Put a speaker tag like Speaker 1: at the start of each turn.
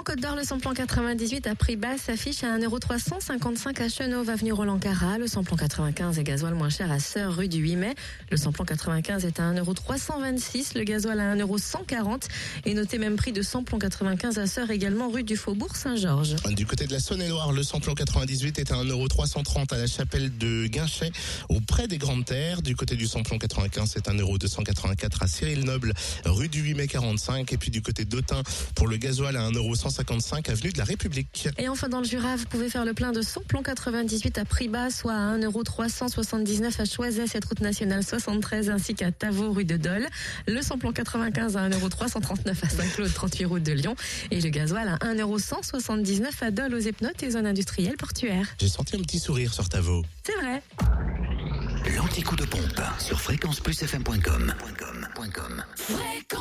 Speaker 1: En Côte d'Or, le samplon 98 à prix bas s'affiche à 1,355€ à Chenauve, avenue Roland Carra. Le samplon 95 est gasoil moins cher à Sœur, rue du 8 mai. Le samplon 95 est à 1,326€, le gasoil à 1,140€. Et notez même prix de samplon 95 à Sœur également rue du Faubourg Saint-Georges.
Speaker 2: Du côté de la Saône-et-Loire, le samplon 98 est à 1,330€ à la chapelle de Guinchet, auprès des Grandes Terres. Du côté du samplon 95, c'est 1,284€ à Cyril Noble, rue du 8 mai 45. Et puis du côté d'Autun, pour le gasoil à 1,155 avenue de la République.
Speaker 1: Et enfin, dans le Jura, vous pouvez faire le plein de samplon 98 à prix bas, soit à 1,379€ à Choiset, cette route nationale 73, ainsi qu'à Tavaux, rue de Dole. Le samplon 95 à 1,339€ à Saint-Claude, 38 route de Lyon. Et le gasoil à 1,179€ à Dole, aux Epnotes et zones industrielles portuaires.
Speaker 2: J'ai senti un petit sourire sur Tavo.
Speaker 1: C'est vrai.
Speaker 3: L'anti-coup de pompe sur fréquenceplusfm.com.
Speaker 4: Fréquence Plus